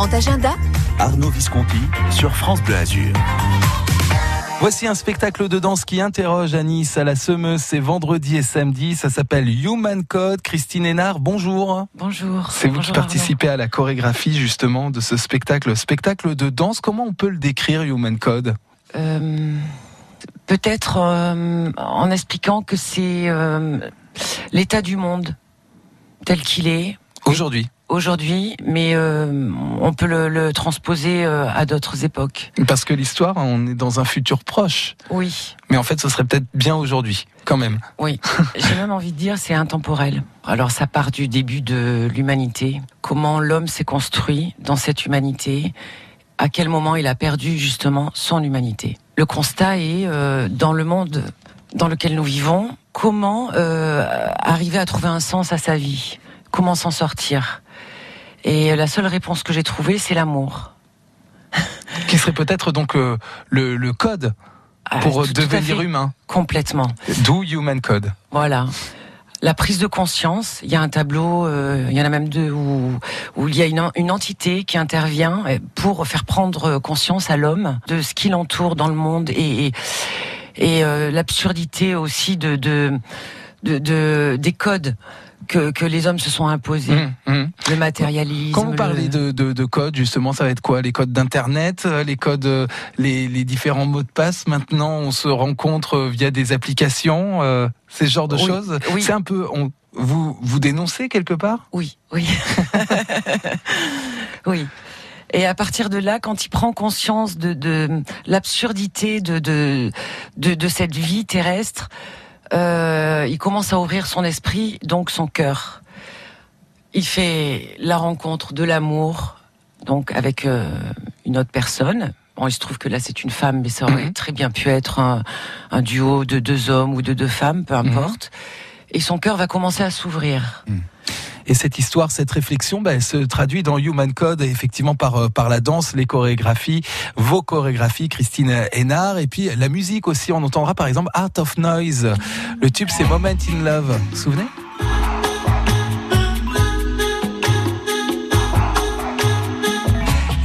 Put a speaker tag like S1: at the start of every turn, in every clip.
S1: grand agenda.
S2: Arnaud Visconti sur France Bleu Azur.
S3: Voici un spectacle de danse qui interroge à Nice à la Semeuse. C'est vendredi et samedi. Ça s'appelle Human Code. Christine Hénard, bonjour.
S4: Bonjour.
S3: C'est vous
S4: Bonjour,
S3: qui participez à la chorégraphie justement de ce spectacle. Spectacle de danse. Comment on peut le décrire, Human Code?
S4: Euh, Peut-être euh, en expliquant que c'est euh, l'état du monde tel qu'il est
S3: Aujourd'hui.
S4: Aujourd'hui, mais euh, on peut le, le transposer euh, à d'autres époques.
S3: Parce que l'histoire, on est dans un futur proche.
S4: Oui,
S3: Mais en fait, ce serait peut-être bien aujourd'hui, quand même.
S4: oui. J'ai même envie de dire c'est intemporel. Alors ça part du début de l'humanité, comment l'homme s'est construit dans cette humanité, à quel moment il a perdu justement son humanité. Le constat est euh, dans le monde dans lequel nous vivons, comment euh, arriver à trouver un sens à sa vie, comment s'en sortir. Et la seule réponse que j'ai trouvée, c'est l'amour.
S3: Qui serait peut-être donc euh, le, le code
S4: Ah,
S3: pour
S4: tout à
S3: devenir humain.
S4: Complètement.
S3: D'où Human Code.
S4: Voilà. La prise de conscience, il y a un tableau, euh, il y en a même deux, où, où il y a une, une entité qui intervient euh, pour faire prendre conscience à l'homme de ce qui l'entoure dans le monde et, et, et, euh, l'absurdité aussi de, de, de, de- des codes que, que les hommes se sont imposés.
S3: Hum, hum.
S4: Le matérialisme.
S3: Quand vous parlez
S4: le-
S3: de, de, de codes, justement, ça va être quoi? Les codes d'Internet, euh, les codes, euh, les, les différents mots de passe? Maintenant, on se rencontre euh, via des applications, euh, ces genres de
S4: Oui,
S3: choses?
S4: oui.
S3: C'est un peu, on, vous vous dénoncez quelque part?
S4: Oui, oui. oui. Et à partir de là, quand il prend conscience de, de l'absurdité de, de, de, de cette vie terrestre, euh, il commence à ouvrir son esprit, donc son cœur. Il fait la rencontre de l'amour, donc avec euh, une autre personne. Bon, il se trouve que là c'est une femme, mais ça aurait
S3: Mhm.
S4: très bien pu être un, un duo de deux hommes ou de deux femmes, peu importe. Et son cœur va commencer à s'ouvrir.
S3: Et cette histoire, cette réflexion, bah, elle se traduit dans Human Code, effectivement par euh, par la danse, les chorégraphies, vos chorégraphies, Christine Hénard, et puis la musique aussi. On entendra par exemple Art of Noise. Le tube, c'est Moment in Love. Vous vous souvenez?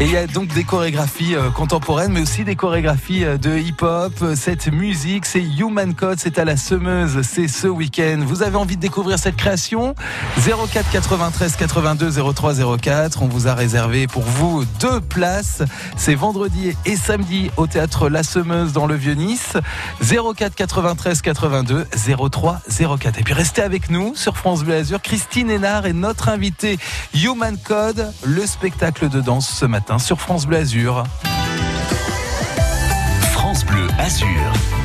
S3: Et il y a donc des chorégraphies euh, contemporaines, mais aussi des chorégraphies euh, de hip-hop. Cette musique, c'est Human Code, c'est à la Semeuse, c'est ce week-end. Vous avez envie de découvrir cette création? 04 93 82 03 04. On vous a réservé pour vous deux places. C'est vendredi et samedi au théâtre La Semeuse dans le Vieux-Nice. 04 93 82 03 04. Et puis restez avec nous sur France Bleu Azur. Christine Hénard est notre invitée Human Code, le spectacle de danse ce matin sur France Bleu Azur.
S2: France Bleu Azur.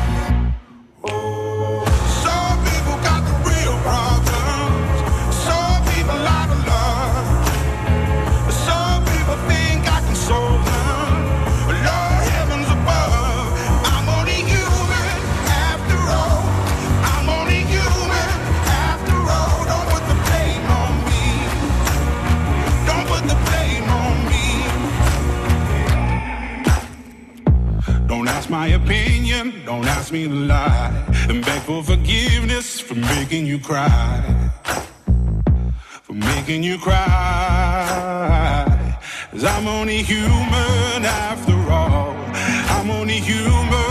S5: My opinion, don't ask me to lie. And beg for forgiveness for making you cry. For making you cry. Cause I'm only human after all. I'm only human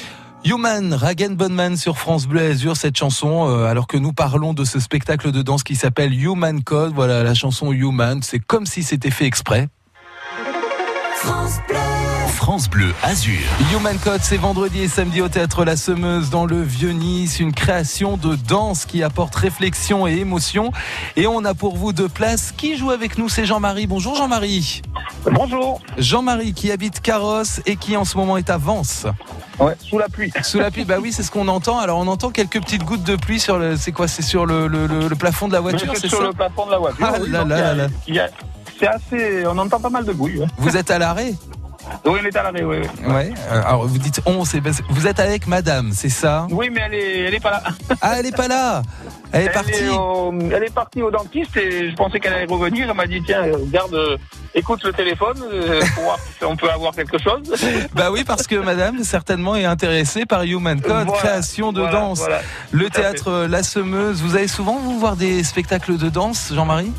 S3: Human, Ragen Bonman sur France Bleu Azur, cette chanson, euh, alors que nous parlons de ce spectacle de danse qui s'appelle Human Code. Voilà, la chanson Human, c'est comme si c'était fait exprès.
S2: France Bleu Azur.
S3: Human Code, c'est vendredi et samedi au théâtre La Semeuse dans le Vieux-Nice, une création de danse qui apporte réflexion et émotion. Et on a pour vous deux places. Qui joue avec nous? C'est Jean-Marie. Bonjour Jean-Marie.
S1: Bonjour.
S3: Jean-Marie qui habite Carrosse et qui en ce moment est à Vence.
S1: Ouais, sous la pluie.
S3: Sous la pluie, bah oui, c'est ce qu'on entend. Alors on entend quelques petites gouttes de pluie sur le. C'est quoi? C'est sur le, le- le- le plafond de la voiture, c'est
S1: sur
S3: ça?
S1: le plafond de la voiture.
S3: Ah
S1: oui,
S3: là là là là.
S1: C'est assez. On entend pas mal de bruit. ouais.
S3: Vous êtes à l'arrêt?
S1: Oui, on est à l'arrêt, oui. Oui,
S3: Ouais. Euh, Alors vous dites on, c'est vous êtes avec Madame, c'est ça?
S1: Oui, mais elle est, elle est pas là.
S3: Ah, elle est pas là. Elle est partie.
S1: Est au, elle est partie au dentiste et je pensais qu'elle allait revenir. Elle m'a dit tiens, garde, euh, écoute le téléphone euh, pour voir si on peut avoir quelque chose.
S3: Bah oui, parce que Madame certainement est intéressée par Human Code,
S1: Voilà,
S3: création de
S1: voilà,
S3: danse.
S1: voilà.
S3: Le théâtre La Semeuse. Vous allez souvent vous voir des spectacles de danse, Jean-Marie?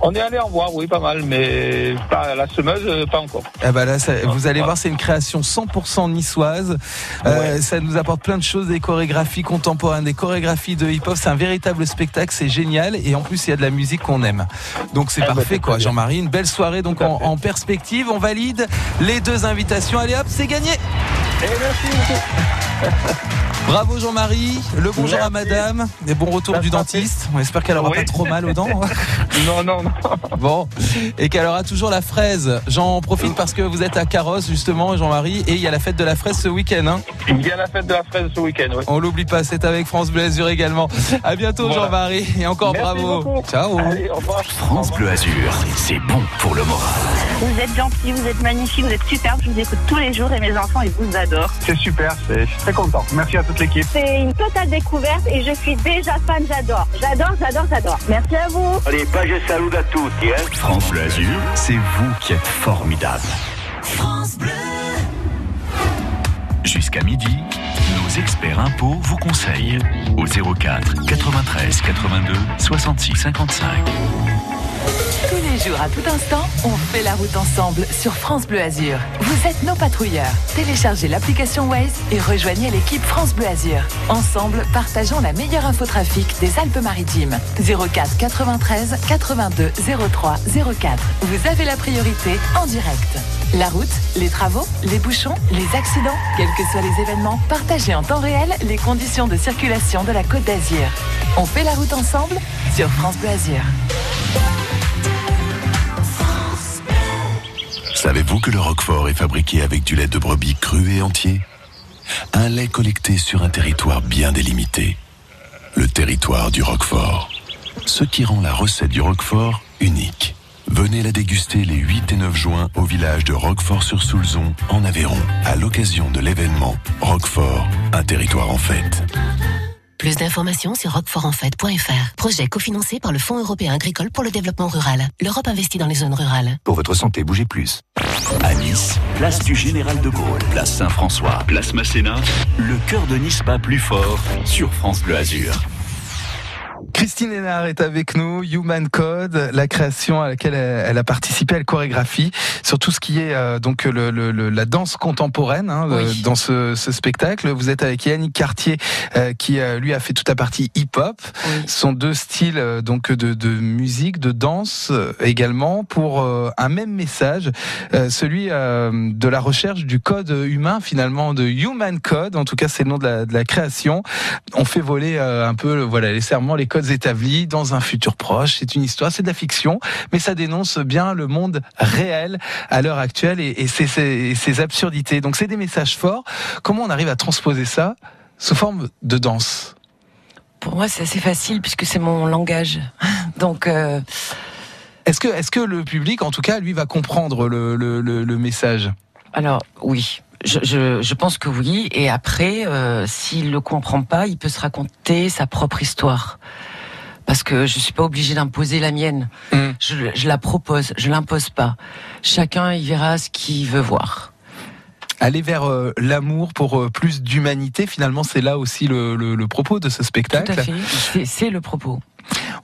S1: On est allé en voir, oui, pas mal, mais pas la semeuse, euh, pas encore.
S3: Ah bah là, ça- vous allez voir, c'est une création 100% niçoise. Euh, Ça nous apporte plein de choses, des chorégraphies contemporaines, des chorégraphies de hip-hop. C'est un véritable spectacle, c'est génial. Et en plus, il y a de la musique qu'on aime. Donc c'est
S1: Ah bah,
S3: parfait, quoi. Jean-Marie. Une belle soirée, donc en perspective. On valide les deux invitations. Allez hop, c'est gagné.
S1: Et merci beaucoup.
S3: Bravo Jean-Marie. Le bonjour à madame. Et bon retour
S1: Ça
S3: du dentiste. On espère qu'elle aura
S1: Oui.
S3: pas trop mal aux dents.
S1: Non, non, non.
S3: Bon, et qu'elle aura toujours la fraise. J'en profite parce que vous êtes à Carrosse justement, Jean-Marie, et il y a la fête de la fraise ce week-end. Hein.
S1: Il y a la fête de la fraise ce week-end, oui.
S3: On l'oublie pas, c'est avec France Bleu Azur également. À bientôt
S1: Voilà.
S3: Jean-Marie, et encore
S1: Merci
S3: bravo.
S1: beaucoup.
S3: Ciao.
S1: Allez, au revoir.
S2: France Bleu Azur, c'est bon pour le moral.
S6: Vous êtes gentil, vous êtes magnifique, vous êtes superbe. Je vous écoute tous les jours et mes enfants, ils vous adorent.
S1: C'est super, c'est- je suis très content. Merci à toute l'équipe.
S6: C'est une totale découverte et je suis déjà fan, j'adore. J'adore, j'adore, j'adore. Merci à vous.
S7: Allez, pas je salue à tous, hein.
S2: France Bleu Azur, c'est vous qui êtes formidable. Jusqu'à midi, nos experts impôts vous conseillent au 04 93 82 66 55.
S8: Tous les jours, à tout instant, on fait la route ensemble sur France Bleu Azur. Vous êtes nos patrouilleurs. Téléchargez l'application Waze et rejoignez l'équipe France Bleu Azur. Ensemble, partageons la meilleure infotrafic des Alpes-Maritimes. 04 93 82 03 04. Vous avez la priorité en direct. La route, les travaux, les bouchons, les accidents, quels que soient les événements, partagez en temps réel les conditions de circulation de la Côte d'Azur. On fait la route ensemble sur France Bleu Azur.
S2: Savez-vous que le Roquefort est fabriqué avec du lait de brebis cru et entier? Un lait collecté sur un territoire bien délimité. Le territoire du Roquefort. Ce qui rend la recette du Roquefort unique. Venez la déguster les 8 et 9 juin au village de Roquefort-sur-Soulzon, en Aveyron, à l'occasion de l'événement Roquefort, un territoire en fête.
S9: Plus d'informations sur roquefortenfête.fr. Projet cofinancé par le Fonds européen agricole pour le développement rural. L'Europe investit dans les zones rurales.
S2: Pour votre santé, bougez plus. À Nice, place du Général de Gaulle, place Saint-François, place Masséna, le cœur de Nice bat plus fort sur France Bleu Azur.
S3: Christine Hénard est avec nous, Human Code, la création à laquelle elle, elle a participé, la chorégraphie, sur tout ce qui est euh, donc le, le- le- la danse contemporaine hein,
S4: Oui.
S3: euh, dans ce, ce spectacle. Vous êtes avec Yannick Cartier, euh, qui euh, lui a fait toute la partie hip-hop.
S4: Oui.
S3: Ce sont deux styles euh, donc de, de musique, de danse également, pour euh, un même message, euh, celui euh, de la recherche du code humain finalement, de Human Code. En tout cas, c'est le nom de la, de la création. On fait voler euh, un peu, voilà, les serments, les codes établis dans un futur proche. C'est une histoire, c'est de la fiction, mais ça dénonce bien le monde réel à l'heure actuelle et, et ses, ses- ses absurdités. Donc, c'est des messages forts. Comment on arrive à transposer ça sous forme de danse?
S4: Pour moi, c'est assez facile puisque c'est mon langage. Donc, euh,
S3: Est-ce que, le public, en tout cas, lui, va comprendre le, le, le, le message?
S4: Alors oui. Je, je, je pense que oui. Et après, euh, s'il le comprend pas, il peut se raconter sa propre histoire. Parce que je suis pas obligée d'imposer la mienne.
S3: Mm.
S4: Je, je la propose, je l'impose pas. Chacun y verra ce qu'il veut voir.
S3: Aller vers euh, l'amour pour euh, plus d'humanité, finalement, c'est là aussi le, le- le propos de ce
S4: Tout
S3: spectacle.
S4: à fait. C'est- C'est le propos.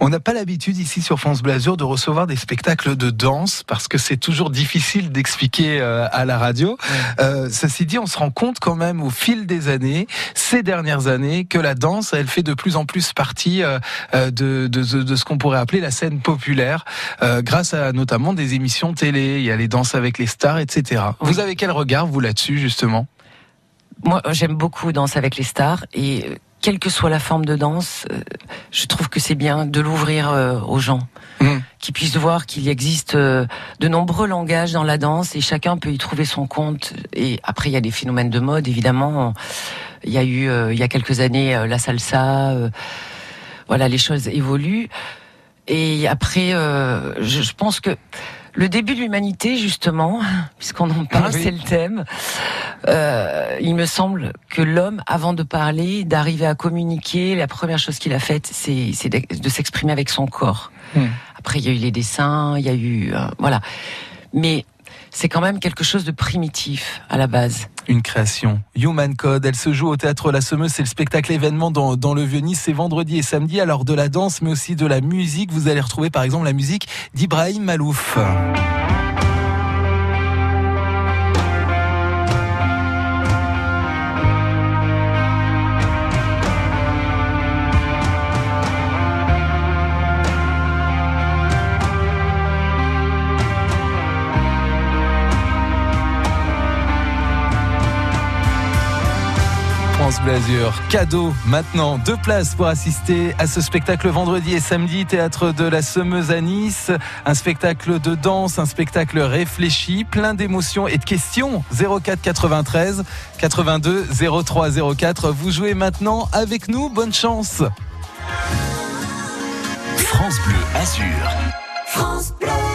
S3: On n'a pas l'habitude ici sur France Bleu Azur de recevoir des spectacles de danse parce que c'est toujours difficile d'expliquer euh, à la radio. Euh, ceci dit, on se rend compte quand même au fil des années, ces dernières années, que la danse, elle fait de plus en plus partie euh, de, de, de- de ce qu'on pourrait appeler la scène populaire, euh, grâce à notamment des émissions télé. Il y a les danses avec les stars, etc. Vous avez quel regard vous là-dessus justement?
S4: Moi, j'aime beaucoup Danse avec les stars et quelle que soit la forme de danse, euh, je trouve que c'est bien de l'ouvrir euh, aux gens,
S3: Mm.
S4: qu'ils puissent voir qu'il existe euh, de nombreux langages dans la danse et chacun peut y trouver son compte. Et après, il y a des phénomènes de mode, évidemment. Il y a eu, il y a quelques années, la salsa. voilà, les choses évoluent. Et après, je pense que le début de l'humanité, justement, puisqu'on en parle,
S3: Oui.
S4: c'est le thème. euh, il me semble que l'homme, avant de parler, d'arriver à communiquer, la première chose qu'il a faite, c'est c'est de, de s'exprimer avec son corps.
S3: Hmm.
S4: Après, il y a eu les dessins, il y a eu euh, voilà, mais c'est quand même quelque chose de primitif à la base.
S3: Une création. Human Code, elle se joue au théâtre La Semeuse, c'est le spectacle événement dans, dans le Vieux-Nice, c'est vendredi et samedi. Alors de la danse, mais aussi de la musique. Vous allez retrouver par exemple la musique d'Ibrahim Malouf. Bleu Azur. Cadeau maintenant, deux places pour assister à ce spectacle vendredi et samedi, théâtre de la Semeuse à Nice. Un spectacle de danse, un spectacle réfléchi, plein d'émotions et de questions. 04 93 82 03 04. Vous jouez maintenant avec nous, bonne chance.
S2: France Bleu Azur.
S10: Elle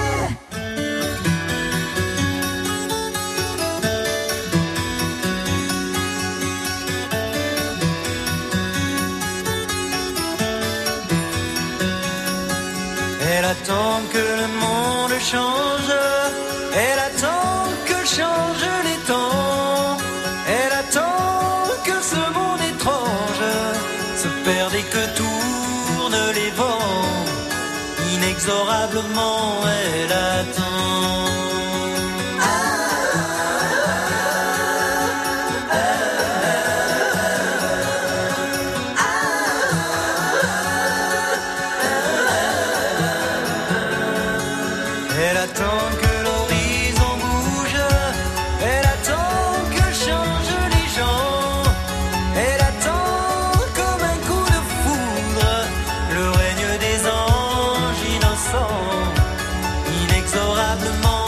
S10: attend que le monde change, elle attend que changent les temps, elle attend que ce monde étrange se perde et que tournent les vents. Inexorablement, elle attend. Inexorablement,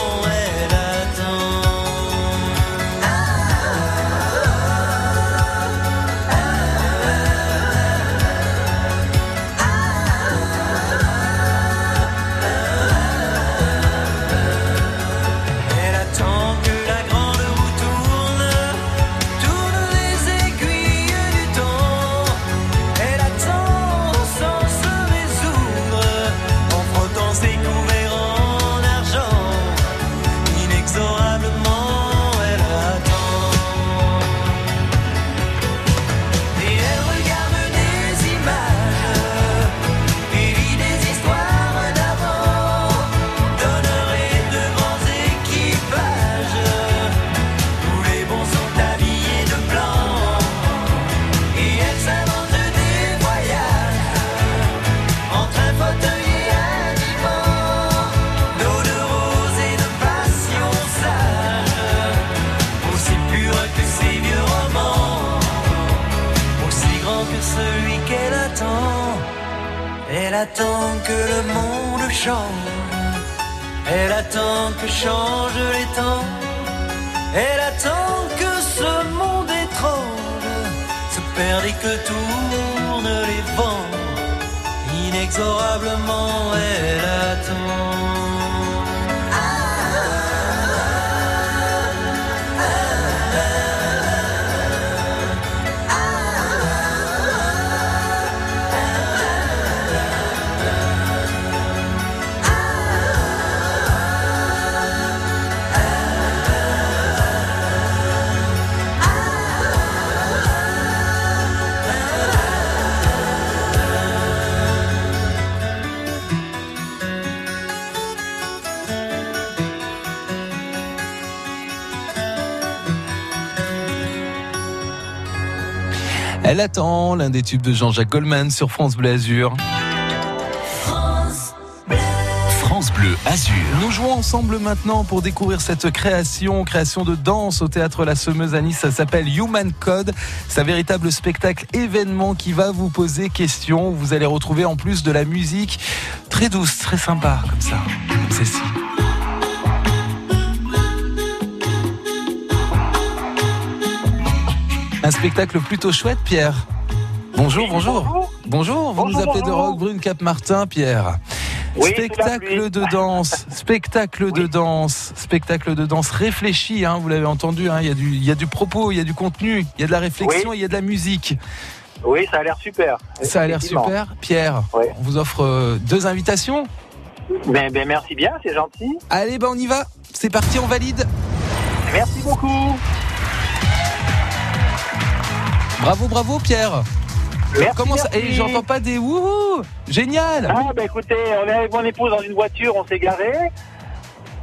S10: et que tournent les vents. Inexorablement, elle attend.
S3: Elle attend l'un des tubes de Jean-Jacques Goldman sur France Bleu Azur.
S2: France Bleu Azur.
S3: Nous jouons ensemble maintenant pour découvrir cette création, création de danse au théâtre La Semeuse à Nice. Ça s'appelle Human Code. C'est un véritable spectacle événement qui va vous poser question. Vous allez retrouver en plus de la musique très douce, très sympa, comme ça, comme celle-ci. Un spectacle plutôt chouette, Pierre. Bonjour, bonjour. Bonjour, vous nous
S1: Bonjour,
S3: appelez de
S1: bonjour.
S3: Roquebrune Cap-Martin, Pierre.
S1: Oui, sous la
S3: spectacle de danse, spectacle de danse, spectacle de danse réfléchi, hein, vous l'avez entendu, hein, il, y a du, il y a du propos, il y a du contenu, il y a de la réflexion,
S1: Oui.
S3: il y a de la musique.
S1: Oui, ça a l'air super.
S3: Ça a l'air super. Pierre, on vous offre euh, deux invitations.
S1: Ben, ben, merci bien, c'est gentil.
S3: Allez, ben on y va. C'est parti, on valide.
S1: Merci beaucoup.
S3: Bravo, bravo, Pierre.
S1: Merci,
S3: Comment ça
S1: merci.
S3: Et j'entends pas des wouhou Génial
S1: Ah, ben écoutez, on est avec mon épouse dans une voiture, on s'est garé.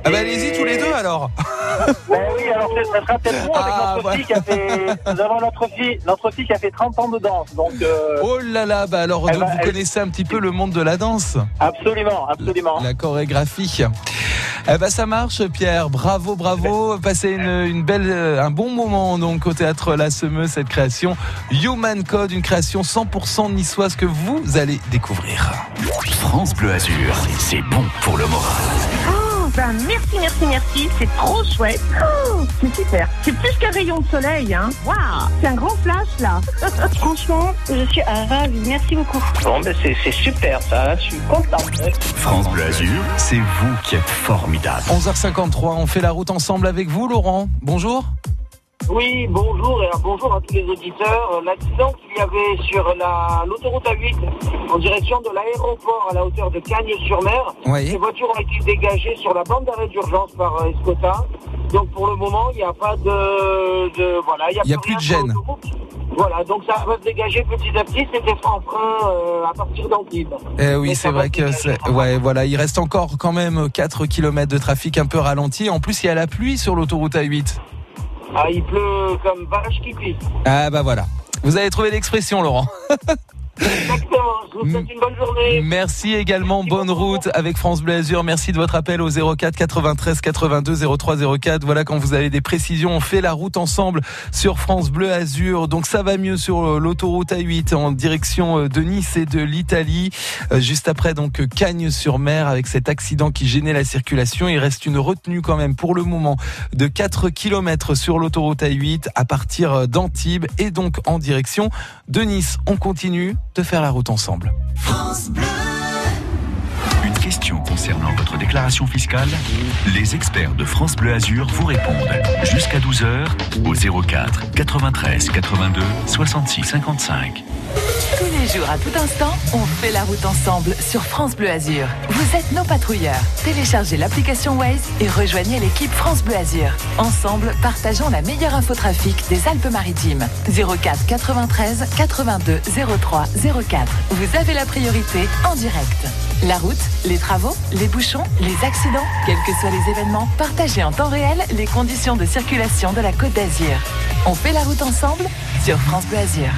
S3: Ah bah allez-y tous les deux alors.
S1: Ben oui, alors ça sera peut-être bon avec
S3: Ah,
S1: notre
S3: voilà.
S1: fille qui a fait. Nous avons notre fille, notre fille qui a fait 30 ans de danse, donc euh,
S3: Oh là là, bah alors donc, vous
S1: elle-
S3: connaissez un petit peu le monde de la danse.
S1: absolument, absolument.
S3: La chorégraphie. Eh ben ça marche, Pierre. Bravo, bravo. Passez une, une belle, euh, un bon moment donc au théâtre La Semeuse cette création Human Code, une création 100% niçoise que vous allez découvrir.
S2: France Bleu Azur, c'est bon pour le moral.
S6: Ben merci, merci, merci. C'est trop chouette. Oh, c'est super. C'est plus qu'un rayon de soleil, hein. Waouh, c'est un grand flash là. Franchement, je suis ravie. Merci beaucoup.
S1: Bon, ben c'est c'est super ça, je suis content.
S2: France Bleu Azur, c'est vous qui êtes formidable.
S3: 11h53, on fait la route ensemble avec vous, Laurent. Bonjour.
S1: Oui, bonjour et un bonjour à tous les auditeurs. Euh, L'accident qu'il y avait sur la- l'autoroute A8 en direction de l'aéroport à la hauteur de Cagnes-sur-Mer,
S3: Oui.
S1: ces voitures ont été dégagées sur la bande d'arrêt d'urgence par euh, Escota. Donc pour le moment, il n'y a pas de, de- voilà, il y a,
S3: y a plus de gêne.
S1: Voilà, donc ça va se dégager petit à petit. C'était en frein euh, à partir d'Antibes.
S3: Eh oui, c'est vrai que c'est, ouais, voilà, il reste encore quand même 4 km de trafic un peu ralenti. En plus, il y a la pluie sur l'autoroute A8.
S1: Ah, il pleut comme vache qui pisse.
S3: Ah bah voilà. Vous avez trouvé l'expression, Laurent.
S1: Exactement. Je vous souhaite une bonne journée.
S3: Merci également,
S1: Merci
S3: bonne
S1: beaucoup.
S3: route avec France Bleu Azur. Merci de votre appel au 04 93 82 03 04. Voilà, quand vous avez des précisions, on fait la route ensemble sur France Bleu Azur. Donc ça va mieux sur l'autoroute A8 en direction euh, de Nice et de l'Italie. Euh, Juste après donc euh, Cagnes-sur-Mer avec cet accident qui gênait la circulation. Il reste une retenue quand même pour le moment de 4 km sur l'autoroute A8 à partir d'Antibes et donc en direction de Nice. On continue de faire la route ensemble.
S2: Question concernant votre déclaration fiscale Les experts de France Bleu Azur vous répondent jusqu'à 12h au 04 93 82 66 55.
S8: Tous les jours, à tout instant, on fait la route ensemble sur France Bleu Azur. Vous êtes nos patrouilleurs. Téléchargez l'application Waze et rejoignez l'équipe France Bleu Azur. Ensemble, partageons la meilleure infotrafic des Alpes-Maritimes. 04 93 82 03 04. Vous avez la priorité en direct. La route, les travaux, les bouchons, les accidents, quels que soient les événements, partagez en temps réel les conditions de circulation de la Côte d'Azur. On fait la route ensemble sur France Bleu Azur.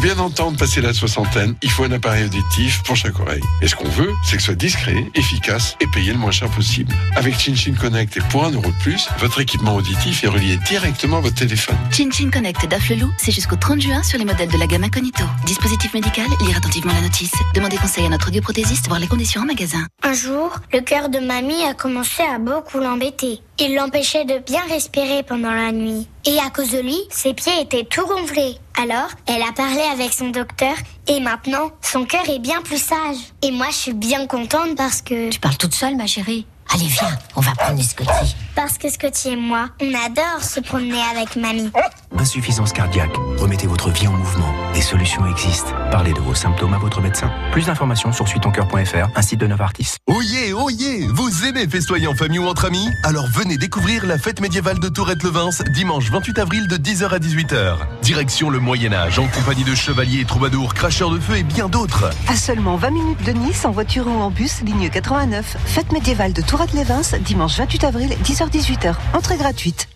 S11: Pour bien entendre passer la soixantaine, il faut un appareil auditif pour chaque oreille. Et ce qu'on veut, c'est que ce soit discret, efficace et payé le moins cher possible. Avec ChinChin Connect et pour un euro de plus, votre équipement auditif est relié directement à votre téléphone.
S9: ChinChin Connect d'Afflelou, c'est jusqu'au 30 juin sur les modèles de la gamme Incognito. Dispositif médical, lire attentivement la notice. Demandez conseil à notre audioprothésiste, voir les conditions en magasin.
S12: Un jour, le cœur de mamie a commencé à beaucoup l'embêter. Il l'empêchait de bien respirer pendant la nuit. Et à cause de lui, ses pieds étaient tout gonflés. Alors, elle a parlé avec son docteur et maintenant, son cœur est bien plus sage. Et moi, je suis bien contente parce que...
S9: Tu parles toute seule, ma chérie. Allez, viens, on va prendre Scotty.
S12: Parce que Scotty et moi, on adore se promener avec mamie.
S13: Insuffisance cardiaque. Remettez votre vie en mouvement. Des solutions existent. Parlez de vos symptômes à votre médecin. Plus d'informations sur suitoncoeur.fr, un site de Novartis.
S14: Oyez, oyez Vous aimez festoyer en famille ou entre amis? Alors venez découvrir la fête médiévale de Tourette-le-Vince dimanche 28 avril de 10h à 18h. Direction le Moyen-Âge en compagnie de chevaliers, troubadours, cracheurs de feu et bien d'autres.
S15: À seulement 20 minutes de Nice, en voiture ou en bus, ligne 89. Fête médiévale de Tourette-les-Vins, dimanche 28 avril, 10h-18h. Entrée gratuite.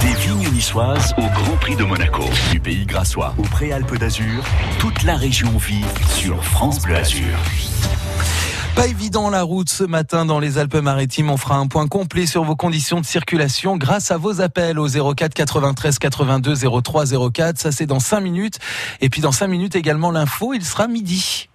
S2: Des vignes niçoises au Grand Prix de Monaco. Du pays grassois aux Préalpes d'Azur, toute la région vit sur France Bleu Azur.
S3: Pas évident la route ce matin dans les Alpes-Maritimes. On fera un point complet sur vos conditions de circulation grâce à vos appels au 04 93 82 03 04. Ça c'est dans 5 minutes. Et puis dans 5 minutes également l'info, il sera midi.